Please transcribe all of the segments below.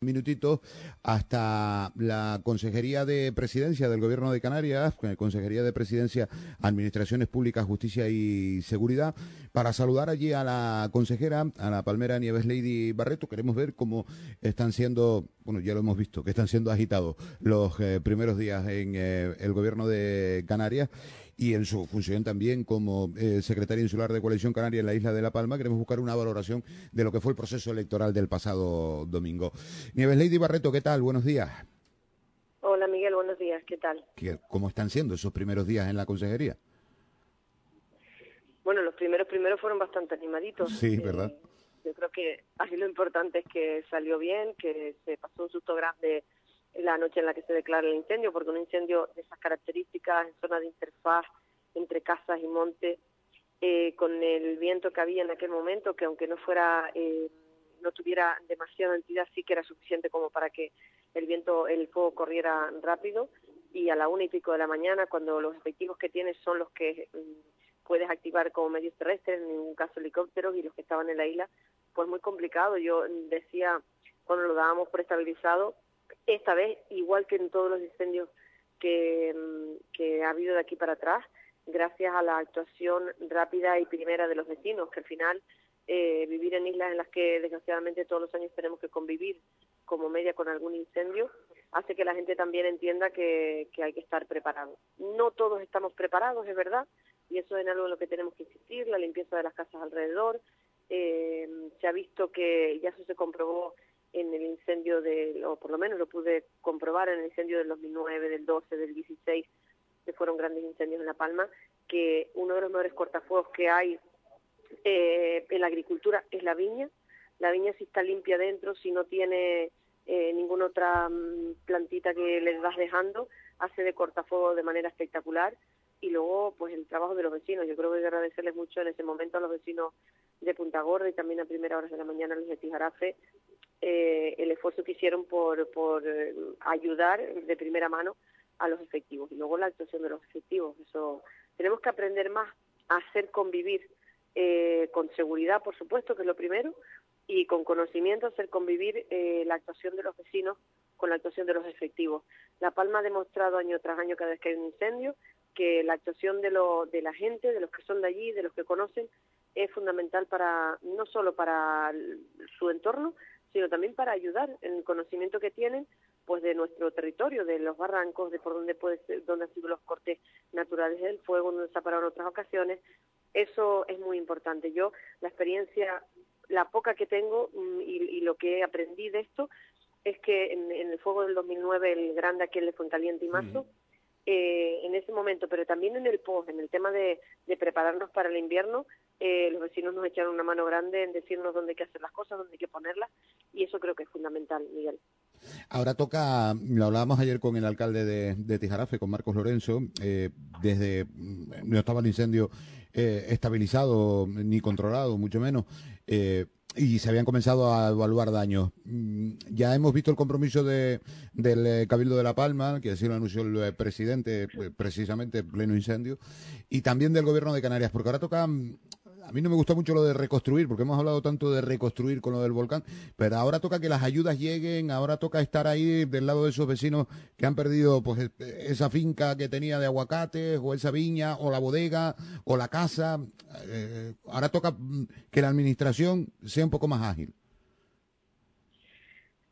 Minutito hasta la Consejería de Presidencia del Gobierno de Canarias, Consejería de Presidencia, Administraciones Públicas, Justicia y Seguridad, para saludar allí a la consejera, a la palmera Nieves Lady Barreto. Queremos ver cómo están siendo, bueno, ya lo hemos visto, que están siendo agitados los eh, primeros días en eh, el Gobierno de Canarias y en su función también como eh, secretaria insular de Coalición Canaria en la isla de La Palma, queremos buscar una valoración de lo que fue el proceso electoral del pasado domingo. Nieves Lady Barreto, ¿qué tal? Buenos días. Hola Miguel, buenos días, ¿qué tal? ¿Cómo están siendo esos primeros días en la consejería? Bueno, los primeros primeros fueron bastante animaditos. Sí, ¿verdad? Eh, yo creo que así lo importante es que salió bien, que se pasó un susto grande la noche en la que se declara el incendio, porque un incendio de esas características en zona de interfaz entre casas y monte, eh, con el viento que había en aquel momento, que aunque no fuera, eh, no tuviera demasiada entidad, sí que era suficiente como para que el viento, el fuego corriera rápido, y a la una y pico de la mañana, cuando los efectivos que tienes son los que mm, puedes activar como medios terrestres, en ningún caso helicópteros, y los que estaban en la isla, pues muy complicado. Yo decía, cuando lo dábamos por estabilizado, esta vez, igual que en todos los incendios que, mm, que ha habido de aquí para atrás, gracias a la actuación rápida y primera de los vecinos, que al final eh, vivir en islas en las que desgraciadamente todos los años tenemos que convivir como media con algún incendio, hace que la gente también entienda que, que hay que estar preparado. No todos estamos preparados, es verdad, y eso es algo en lo que tenemos que insistir, la limpieza de las casas alrededor. Eh, se ha visto que ya eso se comprobó en el incendio del, o por lo menos lo pude comprobar en el incendio del 2009, del 12, del 16, que fueron grandes incendios en La Palma, que uno de los mejores cortafuegos que hay eh, en la agricultura es la viña. La viña si está limpia dentro, si no tiene eh, ninguna otra mm, plantita que les vas dejando, hace de cortafuego de manera espectacular. Y luego, pues el trabajo de los vecinos. Yo creo que hay que agradecerles mucho en ese momento a los vecinos de Punta Gorda y también a primera hora de la mañana a los de Tijarafe eh, el esfuerzo que hicieron por, por eh, ayudar de primera mano a los efectivos y luego la actuación de los efectivos. Eso tenemos que aprender más a hacer convivir eh, con seguridad, por supuesto, que es lo primero, y con conocimiento hacer convivir eh, la actuación de los vecinos con la actuación de los efectivos. La Palma ha demostrado año tras año cada vez que hay un incendio que la actuación de, lo, de la gente, de los que son de allí, de los que conocen, es fundamental para no solo para su entorno, sino también para ayudar en el conocimiento que tienen pues de nuestro territorio, de los barrancos, de por dónde puede ser, dónde han sido los cortes naturales del fuego, dónde se ha parado en otras ocasiones. Eso es muy importante. Yo, la experiencia, la poca que tengo mm, y, lo que aprendí de esto es que en, el fuego del 2009, el grande aquel de Fuencaliente y Mazo, eh, en ese momento, pero también en el post, en el tema de, prepararnos para el invierno, eh, los vecinos nos echaron una mano grande en decirnos dónde hay que hacer las cosas, dónde hay que ponerlas, y eso creo que es fundamental, Miguel. Ahora toca, lo hablábamos ayer con el alcalde de, Tijarafe, con Marcos Lorenzo, eh, desde, mm, no estaba el incendio estabilizado ni controlado, mucho menos, y se habían comenzado a evaluar daños. Mm, ya hemos visto el compromiso de, del eh, Cabildo de La Palma, que así lo anunció el eh, presidente, pues, precisamente pleno incendio, y también del Gobierno de Canarias, porque ahora toca mm, a mí no me gusta mucho lo de reconstruir, porque hemos hablado tanto de reconstruir con lo del volcán, pero ahora toca que las ayudas lleguen, ahora toca estar ahí del lado de esos vecinos que han perdido pues esa finca que tenía de aguacates, o esa viña, o la bodega, o la casa. Eh, ahora toca mm, que la administración sea un poco más ágil.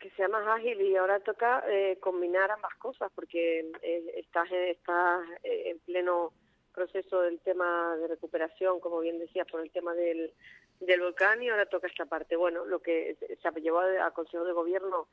Que sea más ágil y ahora toca eh, combinar ambas cosas, porque eh, estás, estás en pleno proceso del tema de recuperación, como bien decía, por el tema del, del volcán y ahora toca esta parte. Bueno, lo que se llevó a Consejo de Gobierno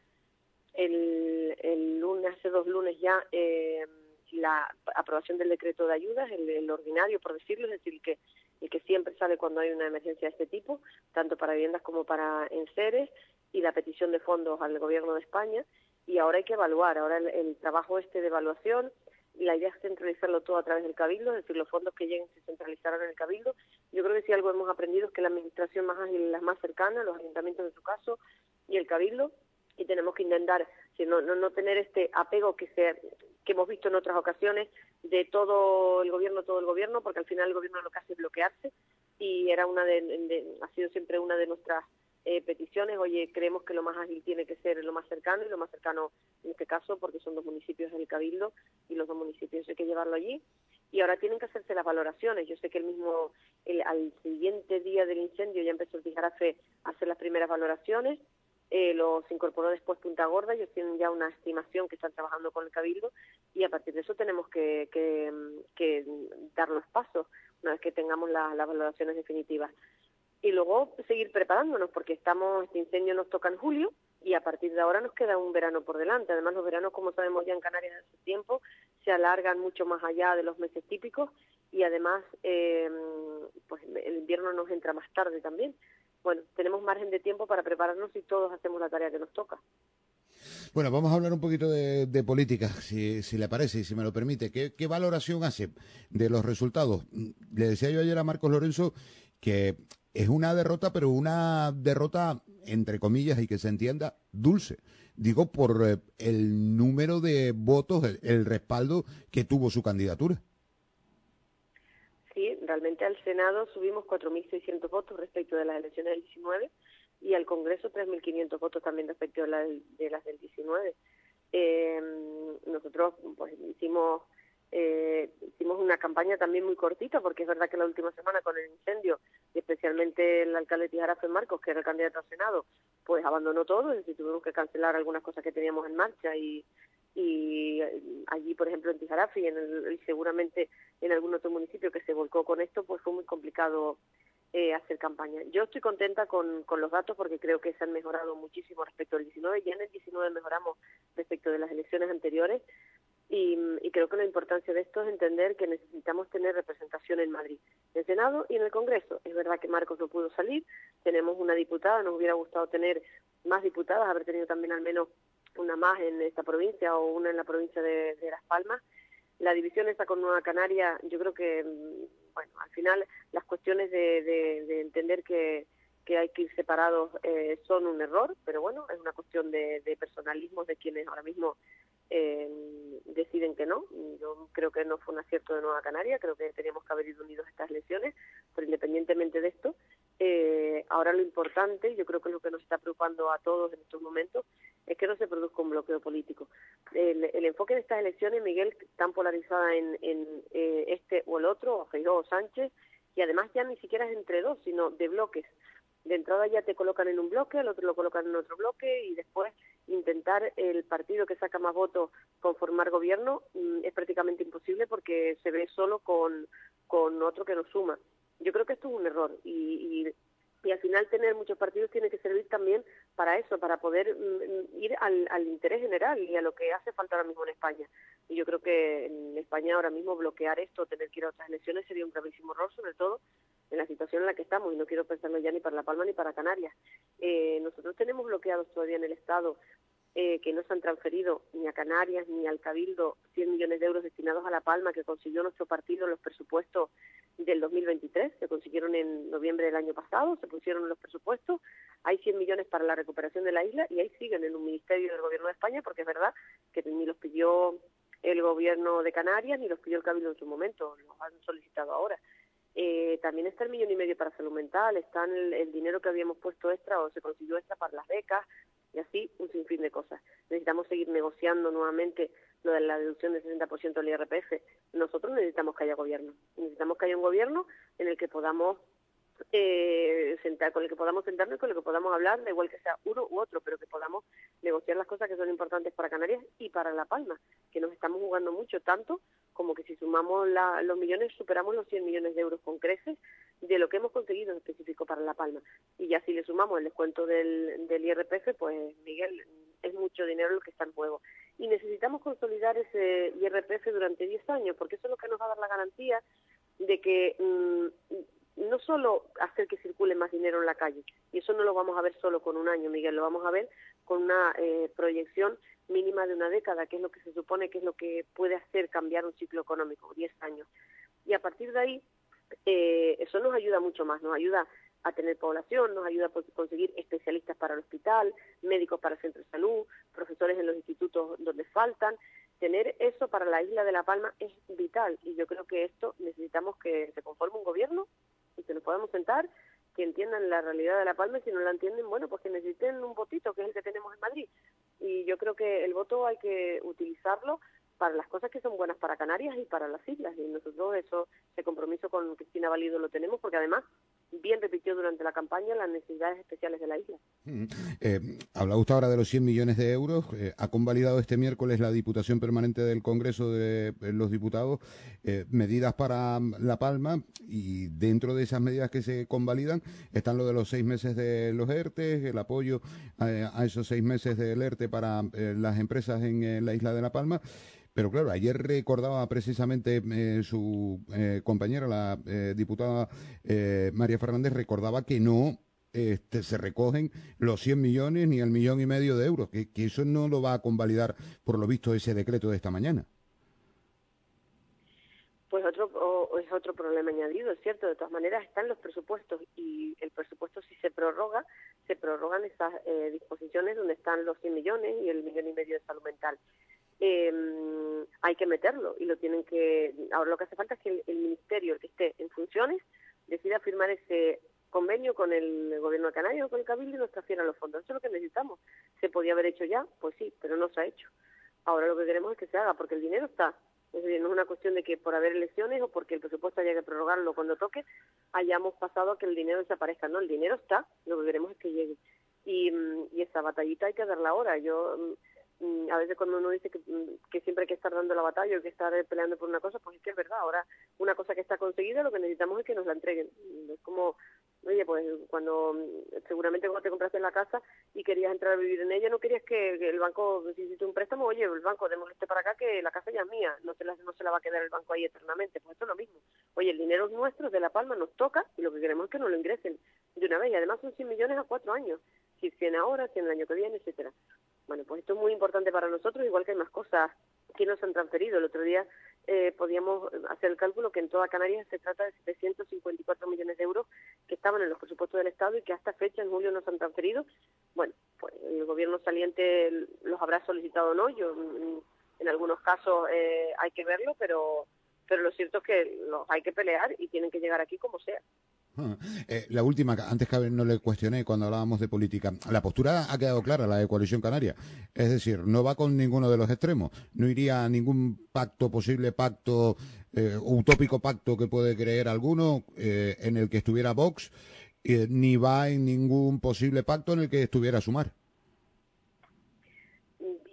el, el lunes, hace dos lunes ya, eh, la aprobación del decreto de ayudas, el, ordinario, por decirlo, es decir, que, el que siempre sale cuando hay una emergencia de este tipo, tanto para viviendas como para enseres, y la petición de fondos al Gobierno de España y ahora hay que evaluar, ahora el, trabajo este de evaluación, la idea es centralizarlo todo a través del Cabildo, es decir, los fondos que lleguen se centralizarán en el Cabildo. Yo creo que si algo hemos aprendido es que la administración más ágil la más cercana, los ayuntamientos en su caso, y el Cabildo, y tenemos que intentar no, no, no tener este apego que se que hemos visto en otras ocasiones de todo el gobierno todo el gobierno porque al final el gobierno lo que hace es bloquearse y era una de, ha sido siempre una de nuestras eh, peticiones oye creemos que lo más ágil tiene que ser lo más cercano y lo más cercano en este caso porque son dos municipios del cabildo y los dos municipios hay que llevarlo allí y ahora tienen que hacerse las valoraciones. Yo sé que el mismo, el, al siguiente día del incendio ya empezó el Tijarafe a hacer las primeras valoraciones, eh, los incorporó después Punta Gorda, ellos tienen ya una estimación que están trabajando con el Cabildo y a partir de eso tenemos que, que, dar los pasos una vez que tengamos las valoraciones definitivas. Y luego seguir preparándonos porque estamos, este incendio nos toca en julio y a partir de ahora nos queda un verano por delante. Además los veranos, como sabemos ya en Canarias en ese tiempo, se alargan mucho más allá de los meses típicos y además eh, pues el invierno nos entra más tarde también bueno, tenemos margen de tiempo para prepararnos y todos hacemos la tarea que nos toca. Bueno, vamos a hablar un poquito de, política, si, le parece y si me lo permite. ¿Qué, valoración hace de los resultados? Le decía yo ayer a Marcos Lorenzo que es una derrota, pero una derrota, entre comillas, y que se entienda, dulce. Digo, por eh, el número de votos, el respaldo que tuvo su candidatura sí, realmente al Senado subimos 4.600 votos respecto de las elecciones del 19 y al Congreso 3.500 votos también respecto de, las del 19. Eh, nosotros pues hicimos eh, hicimos una campaña también muy cortita porque es verdad que la última semana con el incendio y especialmente el alcalde Tijarafe Marcos que era el candidato al Senado pues abandonó todo es decir tuvimos que cancelar algunas cosas que teníamos en marcha y y eh, allí, por ejemplo, en Tijarafe y, y seguramente en algún otro municipio que se volcó con esto, pues fue muy complicado eh, hacer campaña. Yo estoy contenta con, con los datos porque creo que se han mejorado muchísimo respecto al 19. Ya en el 19 mejoramos respecto de las elecciones anteriores y, y, creo que la importancia de esto es entender que necesitamos tener representación en Madrid, en el Senado y en el Congreso. Es verdad que Marcos no pudo salir, tenemos una diputada, nos hubiera gustado tener más diputadas, haber tenido también al menos una más en esta provincia o una en la provincia de, Las Palmas. La división está con Nueva Canaria, yo creo que, mm, bueno, al final las cuestiones de, entender que, que hay que ir separados eh, son un error, pero bueno, es una cuestión de, de personalismo de quienes ahora mismo eh, deciden que no. Yo creo que no fue un acierto de Nueva Canaria, creo que teníamos que haber ido unidos estas elecciones, pero independientemente de esto, eh, ahora lo importante, yo creo que lo que nos está preocupando a todos en estos momentos, es que no se produzca un bloqueo político. El, enfoque de estas elecciones, Miguel, tan polarizada en, en eh, este o el otro, o Feijóo o Sánchez, y además ya ni siquiera es entre dos, sino de bloques. De entrada ya te colocan en un bloque, al otro lo colocan en otro bloque y después intentar el partido que saca más votos conformar gobierno mm, es prácticamente imposible porque se ve solo con, con otro que nos suma. Yo creo que esto es un error y, y y al final tener muchos partidos tiene que servir también para eso, para poder mm, ir al, al, interés general y a lo que hace falta ahora mismo en España. Y yo creo que en España ahora mismo bloquear esto, tener que ir a otras elecciones sería un gravísimo error, sobre todo en la situación en la que estamos, y no quiero pensarlo ya ni para La Palma ni para Canarias. Eh, nosotros tenemos bloqueados todavía en el Estado eh, que no se han transferido ni a Canarias ni al Cabildo 100 millones de euros destinados a La Palma que consiguió nuestro partido en los presupuestos del 2023, se consiguieron en noviembre del año pasado, se pusieron los presupuestos, hay 100 millones para la recuperación de la isla y ahí siguen en un ministerio del Gobierno de España porque es verdad que ni los pidió el Gobierno de Canarias ni los pidió el Cabildo en su momento, los han solicitado ahora. Eh, también está el millón y medio para salud mental, está el, el, dinero que habíamos puesto extra o se consiguió extra para las becas, y así un sinfín de cosas. Necesitamos seguir negociando nuevamente lo de la deducción del 60% del IRPF. Nosotros necesitamos que haya gobierno. Necesitamos que haya un gobierno en el que podamos eh, sentar, con el que podamos sentarnos y con el que podamos hablar, da igual que sea uno u otro, pero que podamos negociar las cosas que son importantes para Canarias y para La Palma, que nos estamos jugando mucho, tanto como que si sumamos los millones, superamos los 100 millones de euros con creces de lo que hemos conseguido en específico para La Palma. Y ya si le sumamos el descuento del, del IRPF, pues Miguel, es mucho dinero lo que está en juego. Y necesitamos consolidar ese IRPF durante 10 años, porque eso es lo que nos va a dar la garantía de que mm, no solo hacer que circule más dinero en la calle, y eso no lo vamos a ver solo con un año, Miguel, lo vamos a ver con una eh, proyección mínima de una década, que es lo que se supone que es lo que puede hacer cambiar un ciclo económico, 10 años. Y a partir de ahí, eh, eso nos ayuda mucho más, nos ayuda a tener población, nos ayuda a conseguir especialistas para el hospital, médicos para el centro de salud, profesores en los institutos donde faltan. Tener eso para la isla de La Palma es vital y yo creo que esto necesitamos que se conforme un gobierno y que nos podamos sentar, que entiendan la realidad de La Palma y si no la entienden, bueno, pues que necesiten un votito, que es el que tenemos en Madrid. Y yo creo que el voto hay que utilizarlo para las cosas que son buenas para Canarias y para las islas. Y nosotros eso, ese compromiso con Cristina Valido lo tenemos porque además bien repitió durante la campaña las necesidades especiales de la isla. Eh, habla usted ahora de los 100 millones de euros. Eh, ha convalidado este miércoles la Diputación Permanente del Congreso de eh, los Diputados medidas para La Palma y dentro de esas medidas que se convalidan están lo de los seis meses de los ERTE, el apoyo a, esos seis meses del ERTE para las empresas en la isla de La Palma. Pero claro, ayer recordaba precisamente eh, su eh, compañera, la eh, diputada María Fernández, recordaba que no este, se recogen los 100 millones ni el millón y medio de euros, que, eso no lo va a convalidar, por lo visto, ese decreto de esta mañana. Pues otro es otro problema añadido, es cierto. De todas maneras están los presupuestos y el presupuesto si se prorroga, se prorrogan esas disposiciones donde están los 100 millones y el millón y medio de salud mental eh, hay que meterlo y lo tienen que. Ahora lo que hace falta es que el, ministerio, el que esté en funciones, decida firmar ese convenio con el gobierno de Canarias o con el Cabildo y nos transfieran los fondos. Eso es lo que necesitamos. ¿Se podía haber hecho ya? Pues sí, pero no se ha hecho. Ahora lo que queremos es que se haga, porque el dinero está. Es decir, no es una cuestión de que por haber elecciones o porque el presupuesto haya que prorrogarlo cuando toque, hayamos pasado a que el dinero desaparezca. No, el dinero está, lo que queremos es que llegue. Y, mm, esa batallita hay que darla ahora. Yo Mm, a veces cuando uno dice mm, que, siempre hay que estar dando la batalla o que estar peleando por una cosa, pues es que es verdad. Ahora, una cosa que está conseguida, lo que necesitamos es que nos la entreguen. Mm, es como, oye, pues cuando seguramente cuando te compraste la casa y querías entrar a vivir en ella, no querías que, el banco, si hiciste un préstamo, oye, el banco, démosle para acá que la casa ya es mía, no se, la, no se la va a quedar el banco ahí eternamente. Pues esto es lo mismo. Oye, el dinero es nuestro, de La Palma, nos toca y lo que queremos es que nos lo ingresen de una vez. Y además son 100 millones a cuatro años. Si 100 ahora, 100 el año que viene, etcétera. Bueno, pues esto es muy importante para nosotros, igual que hay más cosas que nos han transferido. El otro día eh, podíamos hacer el cálculo que en toda Canarias se trata de 754 millones de euros que estaban en los presupuestos del Estado y que hasta fecha, en julio, nos han transferido. Bueno, pues el gobierno saliente los habrá solicitado o no. Yo, mm, en algunos casos eh, hay que verlo, pero, pero lo cierto es que los hay que pelear y tienen que llegar aquí como sea. Eh, la última, antes que no le cuestioné cuando hablábamos de política, la postura ha quedado clara, la de Coalición Canaria. Es decir, no va con ninguno de los extremos. No iría a ningún pacto, posible pacto, eh, utópico pacto que puede creer alguno eh, en el que estuviera Vox, ni va en ningún posible pacto en el que estuviera Sumar.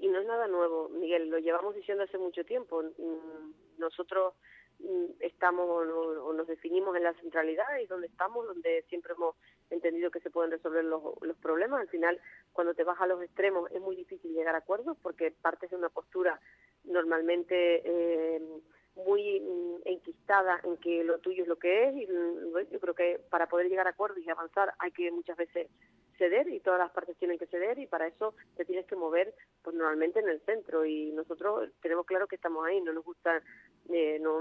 Y no es nada nuevo, Miguel, lo llevamos diciendo hace mucho tiempo. Nosotros estamos o nos definimos en la centralidad y donde estamos, donde siempre hemos entendido que se pueden resolver los, los problemas. Al final, cuando te vas a los extremos es muy difícil llegar a acuerdos porque partes de una postura normalmente eh, muy mm, enquistada en que lo tuyo es lo que es y mm, yo creo que para poder llegar a acuerdos y avanzar hay que muchas veces ceder y todas las partes tienen que ceder y para eso te tienes que mover pues normalmente en el centro y nosotros tenemos claro que estamos ahí, no nos gusta eh, no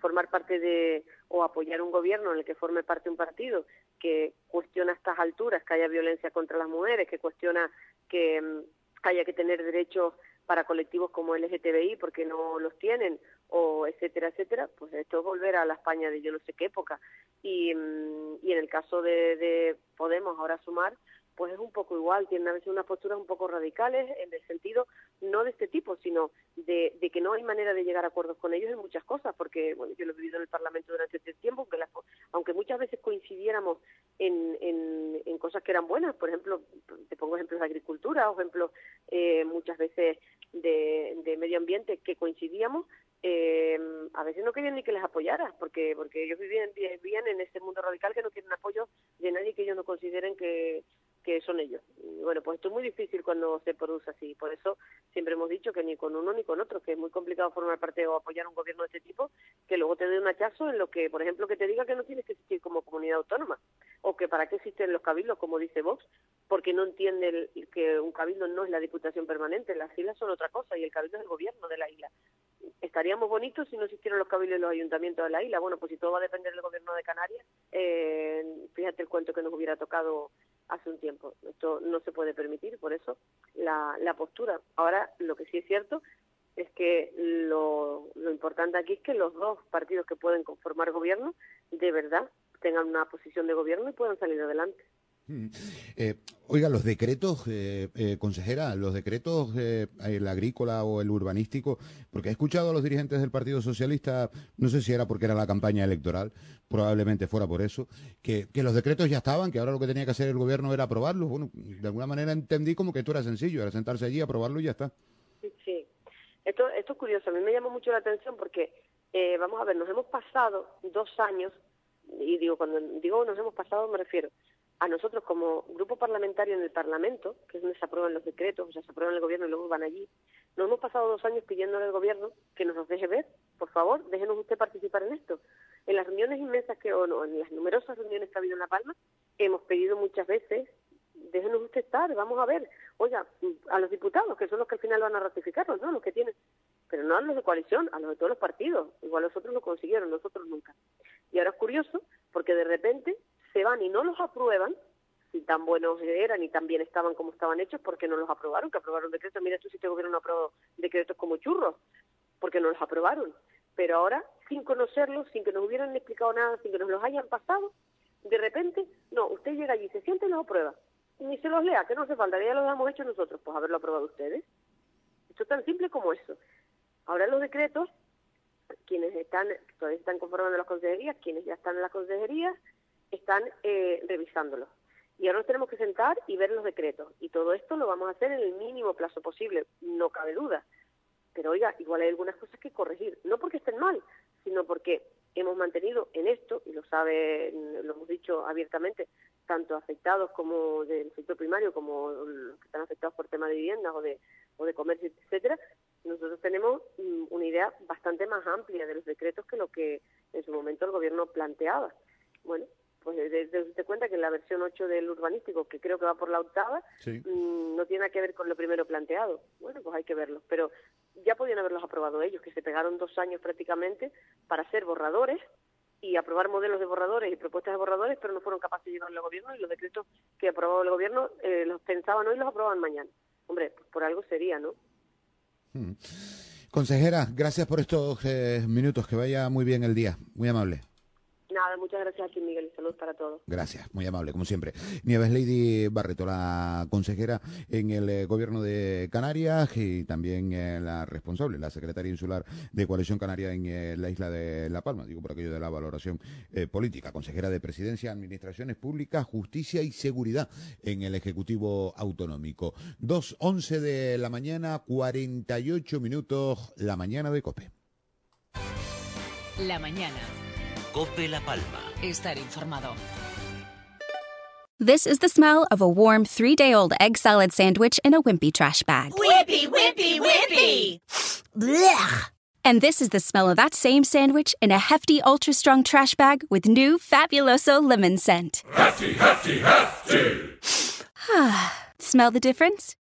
formar parte de o apoyar un gobierno en el que forme parte un partido que cuestiona a estas alturas que haya violencia contra las mujeres, que cuestiona que mm, haya que tener derechos para colectivos como LGTBI porque no los tienen o etcétera, etcétera, pues esto es volver a la España de yo no sé qué época. Y, mm, y en el caso de, de Podemos ahora sumar, pues es un poco igual, tienen a veces unas posturas un poco radicales en el sentido no de este tipo, sino de, que no hay manera de llegar a acuerdos con ellos en muchas cosas, porque bueno, yo lo he vivido en el Parlamento durante este tiempo, aunque, aunque muchas veces coincidiéramos en, en, cosas que eran buenas, por ejemplo, te pongo ejemplos de agricultura o ejemplos eh, muchas veces de, de medio ambiente que coincidíamos, eh, a veces no querían ni que les apoyara, porque porque ellos vivían, vivían en ese mundo radical que no quieren apoyo de nadie que ellos no consideren que, que son ellos. Y bueno, pues esto es muy difícil cuando se produce así. Por eso siempre hemos dicho que ni con uno ni con otro, que es muy complicado formar parte o apoyar un gobierno de este tipo, que luego te dé un hachazo en lo que, por ejemplo, que te diga que no tienes que existir como comunidad autónoma, o que para qué existen los cabildos, como dice Vox, porque no entiende que un cabildo no es la diputación permanente, las islas son otra cosa y el cabildo es el gobierno de la isla. Estaríamos bonitos si no existieran los cabildos y los ayuntamientos de la isla. Bueno, pues si todo va a depender del gobierno de Canarias, eh, fíjate el cuento que nos hubiera tocado hace un tiempo. Esto no se puede permitir, por eso la, la postura. Ahora, lo que sí es cierto es que lo, lo importante aquí es que los dos partidos que pueden conformar gobierno de verdad tengan una posición de gobierno y puedan salir adelante. Eh, oiga, los decretos, eh, eh, consejera, los decretos, eh, el agrícola o el urbanístico, porque he escuchado a los dirigentes del Partido Socialista, no sé si era porque era la campaña electoral, probablemente fuera por eso, que, que los decretos ya estaban, que ahora lo que tenía que hacer el gobierno era aprobarlos. Bueno, de alguna manera entendí como que esto era sencillo, era sentarse allí, aprobarlo y ya está. Sí, esto, es curioso, a mí me llama mucho la atención porque, eh, vamos a ver, nos hemos pasado dos años, y digo, cuando digo nos hemos pasado me refiero a nosotros como grupo parlamentario en el Parlamento, que es donde se aprueban los decretos, o sea, se aprueban el gobierno y luego van allí, nos hemos pasado dos años pidiéndole al gobierno que nos deje ver, por favor, déjenos usted participar en esto. En las reuniones inmensas que, o no, en las numerosas reuniones que ha habido en La Palma, hemos pedido muchas veces, déjenos usted estar, vamos a ver, oiga, a los diputados, que son los que al final van a ratificarlos, ¿no? Los que tienen, pero no a los de coalición, a los de todos los partidos, igual los otros lo consiguieron, nosotros nunca. Y ahora es curioso, porque de repente se van y no los aprueban, si tan buenos eran y tan bien estaban como estaban hechos, porque no los aprobaron, que aprobaron decretos, mira tú si este gobierno no aprobó decretos como churros, porque no los aprobaron. Pero ahora, sin conocerlos, sin que nos hubieran explicado nada, sin que nos los hayan pasado, de repente, no, usted llega allí, se siente y los aprueba. Ni se los lea, que no hace falta, ya los hemos hecho nosotros, pues haberlo aprobado ustedes. Esto es tan simple como eso. Ahora los decretos, quienes están, todavía están conformando las consejerías, quienes ya están en las consejerías, están eh, revisándolos. Y ahora nos tenemos que sentar y ver los decretos. Y todo esto lo vamos a hacer en el mínimo plazo posible, no cabe duda. Pero oiga, igual hay algunas cosas que corregir. No porque estén mal, sino porque hemos mantenido en esto, y lo sabe, lo hemos dicho abiertamente, tanto afectados como del sector primario como los que están afectados por temas de viviendas o de, o de comercio, etcétera, nosotros tenemos mm, una idea bastante más amplia de los decretos que lo que en su momento el gobierno planteaba. Bueno, pues te cuenta que la versión 8 del urbanístico, que creo que va por la octava, Sí. mm, no tiene nada que ver con lo primero planteado. Bueno, pues hay que verlo. Pero ya podían haberlos aprobado ellos, que se pegaron dos años prácticamente para hacer borradores y aprobar modelos de borradores y propuestas de borradores, pero no fueron capaces de llevarlo al gobierno y los decretos que aprobó el gobierno eh, los pensaban hoy y los aprobaban mañana. Hombre, pues por algo sería, ¿no? Mm. Consejera, gracias por estos eh, minutos, que vaya muy bien el día, muy amable. Muchas gracias a ti, Miguel, y saludos para todos. Gracias, muy amable, como siempre. Nieves Lady Barreto, la consejera en el eh, gobierno de Canarias y también eh, la responsable, la secretaria insular de Coalición Canaria en eh, la isla de La Palma, digo por aquello de la valoración eh, política, consejera de Presidencia, Administraciones Públicas, Justicia y Seguridad en el Ejecutivo Autonómico. 2.11 de la mañana, 48 minutos, la mañana de COPE. La mañana. Cope La Palma. Estar informado. This is the smell of a warm three day old egg salad sandwich in a wimpy trash bag. Whippy, whippy, whippy. Blech. And this is the smell of that same sandwich in a hefty, ultra strong trash bag with new Fabuloso lemon scent. Hefty, hefty, hefty. Smell the difference?